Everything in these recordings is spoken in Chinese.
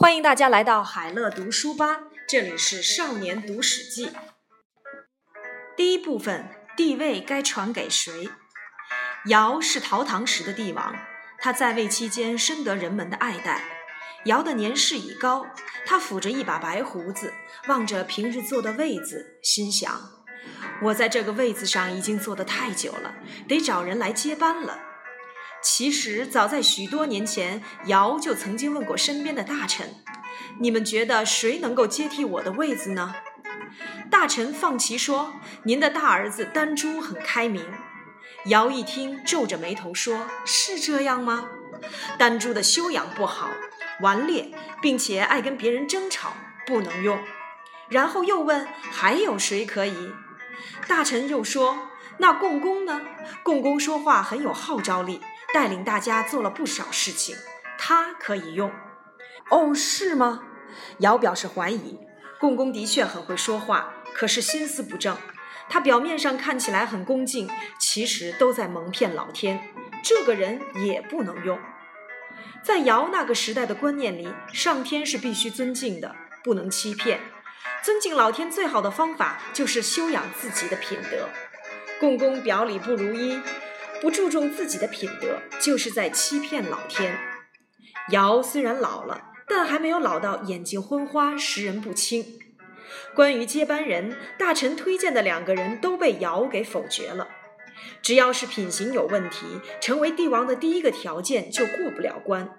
欢迎大家来到海乐读书吧，这里是少年读史记。第一部分，帝位该传给谁？尧是陶唐时的帝王，他在位期间深得人们的爱戴。尧的年事已高，他抚着一把白胡子，望着平日坐的位子，心想：我在这个位子上已经坐得太久了，得找人来接班了。其实，早在许多年前，尧就曾经问过身边的大臣：“你们觉得谁能够接替我的位子呢？”大臣放旗说：“您的大儿子丹朱很开明。”尧一听，皱着眉头说：“是这样吗？”丹朱的修养不好，顽劣，并且爱跟别人争吵，不能用。然后又问：“还有谁可以？”大臣又说：“那共工呢？共工说话很有号召力。”带领大家做了不少事情，他可以用。哦，是吗？尧表示怀疑。共工的确很会说话，可是心思不正。他表面上看起来很恭敬，其实都在蒙骗老天。这个人也不能用。在尧那个时代的观念里，上天是必须尊敬的，不能欺骗。尊敬老天最好的方法就是修养自己的品德。共工表里不如一。不注重自己的品德，就是在欺骗老天。尧虽然老了，但还没有老到眼睛昏花、识人不清。关于接班人，大臣推荐的两个人都被尧给否决了。只要是品行有问题，成为帝王的第一个条件就过不了关。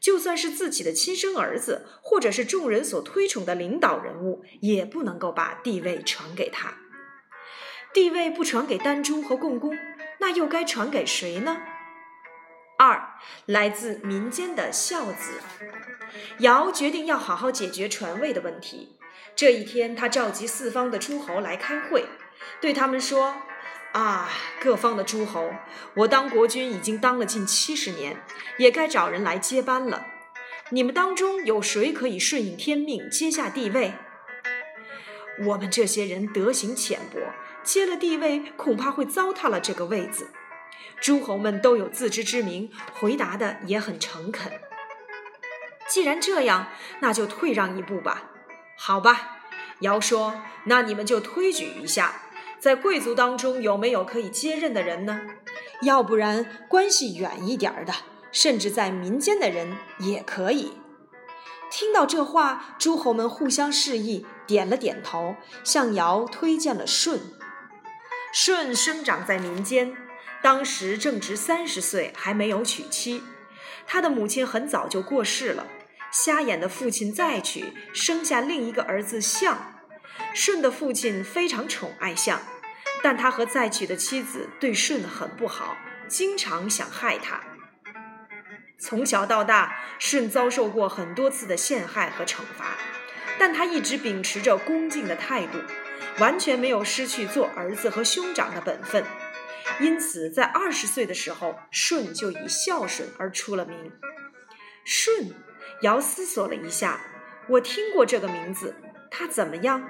就算是自己的亲生儿子，或者是众人所推崇的领导人物，也不能够把帝位传给他。帝位不传给丹朱和共工。那又该传给谁呢？二，来自民间的孝子。尧决定要好好解决传位的问题。这一天，他召集四方的诸侯来开会，对他们说：“啊，各方的诸侯，我当国君已经当了近七十年，也该找人来接班了。你们当中有谁可以顺应天命，接下帝位？我们这些人德行浅薄。”接了帝位，恐怕会糟蹋了这个位子。诸侯们都有自知之明，回答的也很诚恳。既然这样，那就退让一步吧。好吧，尧说：“那你们就推举一下，在贵族当中有没有可以接任的人呢？要不然关系远一点的，甚至在民间的人也可以。”听到这话，诸侯们互相示意，点了点头，向尧推荐了舜。舜生长在民间，当时正值三十岁，还没有娶妻。他的母亲很早就过世了，瞎眼的父亲再娶，生下另一个儿子象。舜的父亲非常宠爱象，但他和再娶的妻子对舜很不好，经常想害他。从小到大，舜遭受过很多次的陷害和惩罚，但他一直秉持着恭敬的态度。完全没有失去做儿子和兄长的本分，因此在二十岁的时候，舜就以孝顺而出了名。舜，尧思索了一下，我听过这个名字，他怎么样？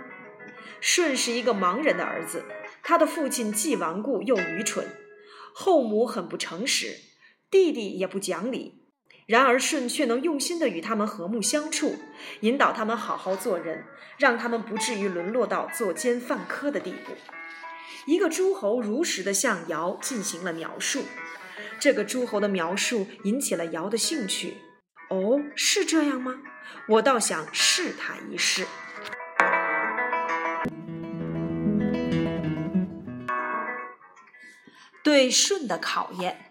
舜是一个盲人的儿子，他的父亲既顽固又愚蠢，后母很不诚实，弟弟也不讲理。然而舜却能用心的与他们和睦相处，引导他们好好做人，让他们不至于沦落到作奸犯科的地步。一个诸侯如实的向尧进行了描述，这个诸侯的描述引起了尧的兴趣。哦，是这样吗？我倒想试他一试。对舜的考验。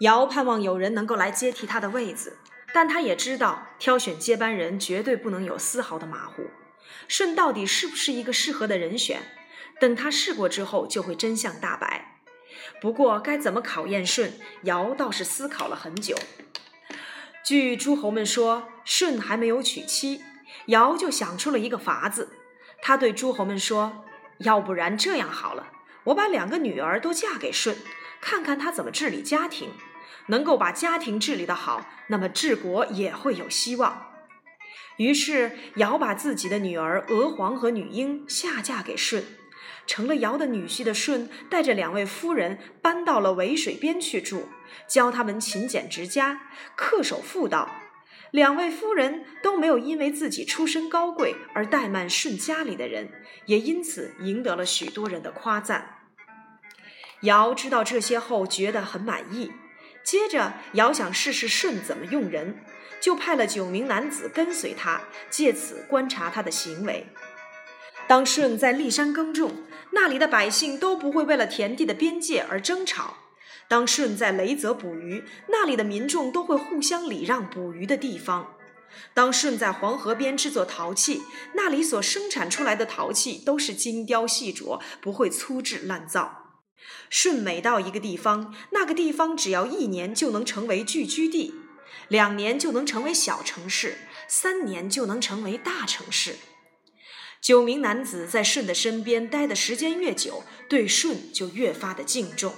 尧盼望有人能够来接替他的位子，但他也知道挑选接班人绝对不能有丝毫的马虎。舜到底是不是一个适合的人选？等他试过之后，就会真相大白。不过该怎么考验舜，尧倒是思考了很久。据诸侯们说，舜还没有娶妻，尧就想出了一个法子。他对诸侯们说：“要不然这样好了，我把两个女儿都嫁给舜，看看他怎么治理家庭。”能够把家庭治理得好，那么治国也会有希望。于是尧把自己的女儿娥皇和女英下嫁给舜，成了尧的女婿的舜，带着两位夫人搬到了渭水边去住，教他们勤俭持家、恪守妇道。两位夫人都没有因为自己出身高贵而怠慢舜家里的人，也因此赢得了许多人的夸赞。尧知道这些后，觉得很满意。接着，尧想试试舜怎么用人，就派了九名男子跟随他，借此观察他的行为。当舜在骊山耕种，那里的百姓都不会为了田地的边界而争吵；当舜在雷泽捕鱼，那里的民众都会互相礼让捕鱼的地方；当舜在黄河边制作陶器，那里所生产出来的陶器都是精雕细琢，不会粗制滥造。舜每到一个地方，那个地方只要一年就能成为聚居地，两年就能成为小城市，三年就能成为大城市。九名男子在舜的身边待的时间越久，对舜就越发的敬重。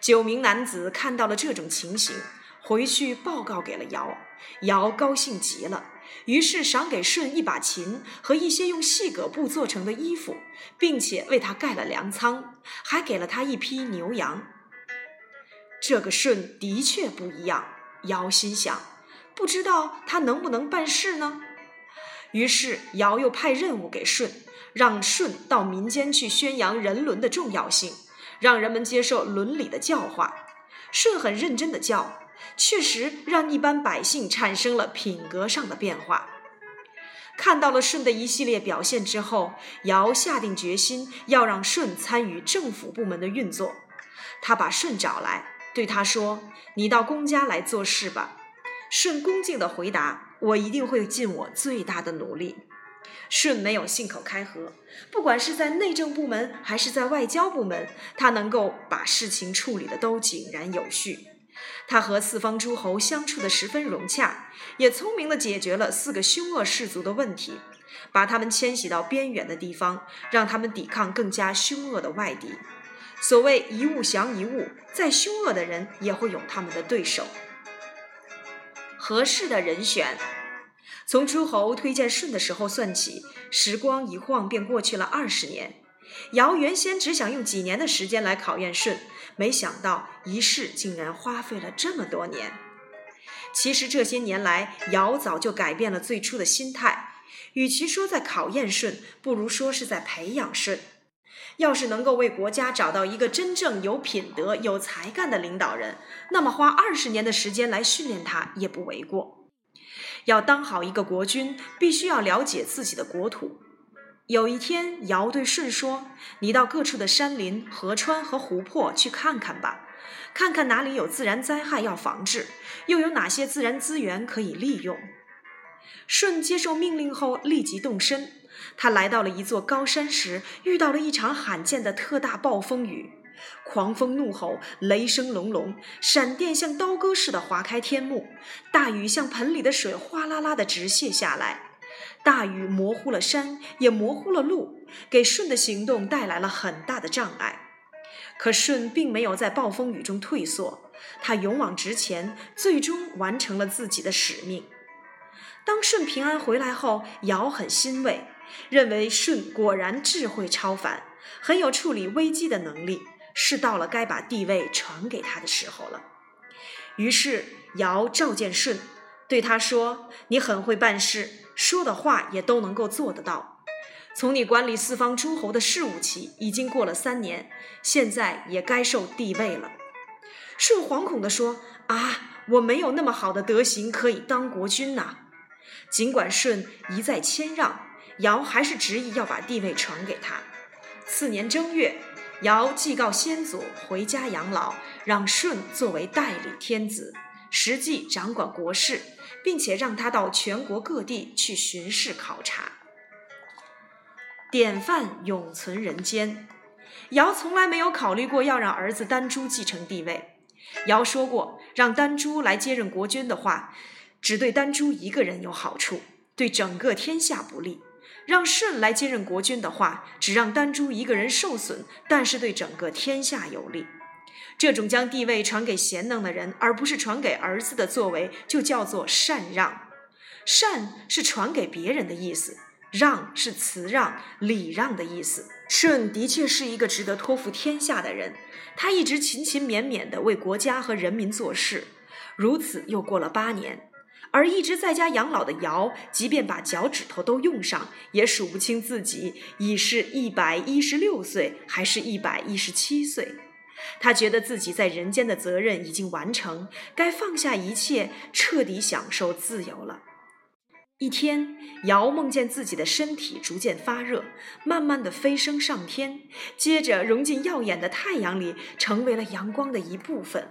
九名男子看到了这种情形，回去报告给了尧，尧高兴极了。于是赏给舜一把琴和一些用细葛布做成的衣服，并且为他盖了粮仓，还给了他一批牛羊。这个舜的确不一样，尧心想，不知道他能不能办事呢？于是尧又派任务给舜，让舜到民间去宣扬人伦的重要性，让人们接受伦理的教化。舜很认真的教。确实让一般百姓产生了品格上的变化。看到了舜的一系列表现之后，尧下定决心要让舜参与政府部门的运作。他把舜找来，对他说：“你到公家来做事吧。”舜恭敬地回答：“我一定会尽我最大的努力。”舜没有信口开河，不管是在内政部门还是在外交部门，他能够把事情处理的都井然有序。他和四方诸侯相处的十分融洽，也聪明地解决了四个凶恶氏族的问题，把他们迁徙到边远的地方，让他们抵抗更加凶恶的外敌。所谓一物降一物，再凶恶的人也会有他们的对手。合适的人选，从诸侯推荐舜的时候算起，时光一晃便过去了二十年。尧原先只想用几年的时间来考验舜，没想到一试竟然花费了这么多年。其实这些年来，尧早就改变了最初的心态，与其说在考验舜，不如说是在培养舜。要是能够为国家找到一个真正有品德、有才干的领导人，那么花二十年的时间来训练他也不为过。要当好一个国君，必须要了解自己的国土。有一天，尧对舜说：“你到各处的山林、河川和湖泊去看看吧，看看哪里有自然灾害要防治，又有哪些自然资源可以利用。”舜接受命令后，立即动身。他来到了一座高山时，遇到了一场罕见的特大暴风雨，狂风怒吼，雷声隆隆，闪电像刀割似的划开天幕，大雨像盆里的水哗啦啦的直泻下来。大雨模糊了山，也模糊了路，给舜的行动带来了很大的障碍。可舜并没有在暴风雨中退缩，他勇往直前，最终完成了自己的使命。当舜平安回来后，尧很欣慰，认为舜果然智慧超凡，很有处理危机的能力，是到了该把帝位传给他的时候了。于是尧召见舜，对他说：“你很会办事。”说的话也都能够做得到。从你管理四方诸侯的事务起，已经过了三年，现在也该受帝位了。舜惶恐地说：“啊，我没有那么好的德行可以当国君呐！”尽管舜一再谦让，尧还是执意要把帝位传给他。次年正月，尧祭告先祖回家养老，让舜作为代理天子，实际掌管国事。并且让他到全国各地去巡视考察，典范永存人间。尧从来没有考虑过要让儿子丹朱继承帝位。尧说过，让丹朱来接任国君的话，只对丹朱一个人有好处，对整个天下不利；让舜来接任国君的话，只让丹朱一个人受损，但是对整个天下有利。这种将地位传给贤能的人，而不是传给儿子的作为，就叫做禅让。禅是传给别人的意思，让是辞让、礼让的意思。舜的确是一个值得托付天下的人，他一直勤勤勉勉地为国家和人民做事。如此又过了八年，而一直在家养老的尧，即便把脚趾头都用上，也数不清自己已是一百一十六岁，还是一百一十七岁。他觉得自己在人间的责任已经完成，该放下一切，彻底享受自由了。一天，尧梦见自己的身体逐渐发热，慢慢的飞升上天，接着融进耀眼的太阳里，成为了阳光的一部分。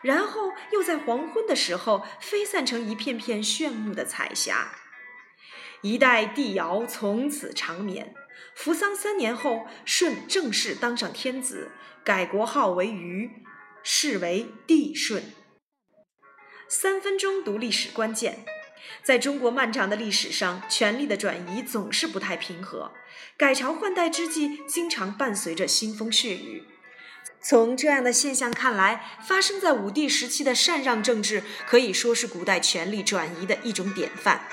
然后又在黄昏的时候飞散成一片片炫目的彩霞。一代帝尧从此长眠。扶桑三年后，舜正式当上天子，改国号为禹，是为帝舜。三分钟读历史关键，在中国漫长的历史上，权力的转移总是不太平和，改朝换代之际，经常伴随着腥风血雨。从这样的现象看来，发生在武帝时期的禅让政治可以说是古代权力转移的一种典范。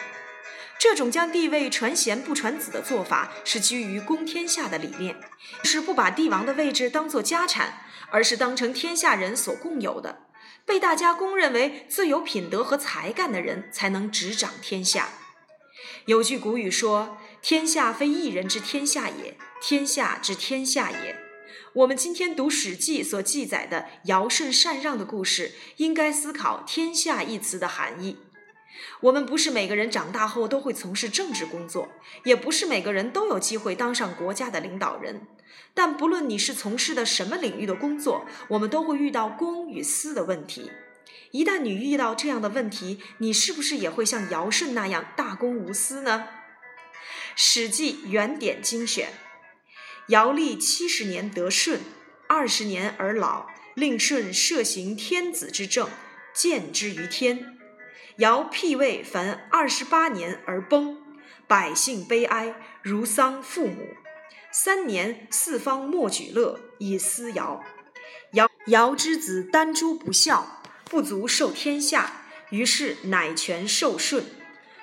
这种将帝位传贤不传子的做法，是基于公天下的理念，是不把帝王的位置当作家产，而是当成天下人所共有的。被大家公认为最有品德和才干的人，才能执掌天下。有句古语说：“天下非一人之天下也，天下之天下也。”我们今天读《史记》所记载的尧舜禅让的故事，应该思考“天下”一词的含义。我们不是每个人长大后都会从事政治工作，也不是每个人都有机会当上国家的领导人。但不论你是从事的什么领域的工作，我们都会遇到公与私的问题。一旦你遇到这样的问题，你是不是也会像尧舜那样大公无私呢？《史记》原典精选。尧历七十年得舜，二十年而老，令舜摄行天子之政，见之于天。尧辟位凡二十八年而崩，百姓悲哀，如丧父母。三年，四方莫举乐以思尧。尧尧之子丹朱不孝，不足受天下，于是乃权受舜。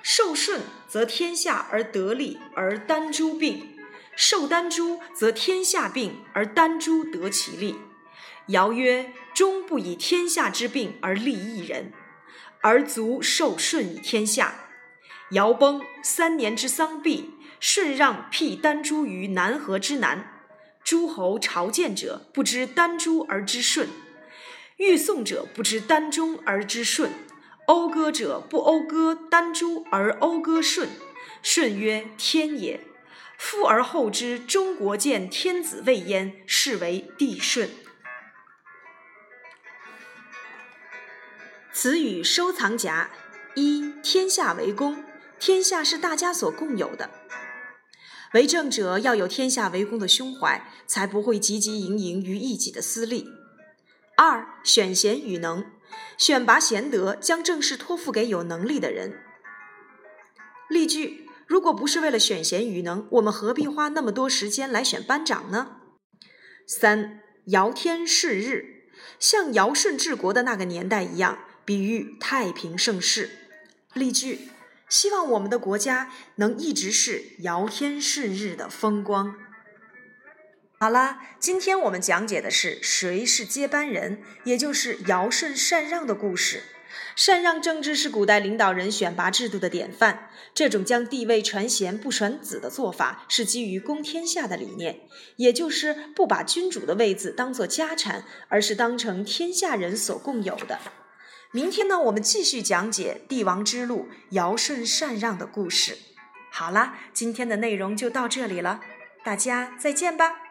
受舜，则天下而得利，而丹朱病。受丹朱，则天下病，而丹朱得其利。尧曰：“终不以天下之病而利一人，而足受舜以天下。”尧崩，三年之丧毕，舜让辟丹朱于南河之南。诸侯朝见者，不知丹朱而知舜；欲送者，不知丹中而知舜；讴歌者，不讴歌丹朱而讴歌舜。舜曰：“天也。”夫而后知中国见天子位焉，是为帝舜。词语收藏夹：一、天下为公，天下是大家所共有的。为政者要有天下为公的胸怀，才不会汲汲营营于一己的私利。二、选贤与能，选拔贤德，将政事托付给有能力的人。例句。如果不是为了选贤与能，我们何必花那么多时间来选班长呢？三，尧天是日，像尧舜治国的那个年代一样，比喻太平盛世。例句：希望我们的国家能一直是尧天舜日的风光。好啦，今天我们讲解的是谁是接班人，也就是尧舜禅让的故事。禅让政治是古代领导人选拔制度的典范。这种将帝位传贤不传子的做法，是基于公天下的理念，也就是不把君主的位子当做家产，而是当成天下人所共有的。明天呢，我们继续讲解帝王之路尧舜禅让的故事。好啦，今天的内容就到这里了，大家再见吧。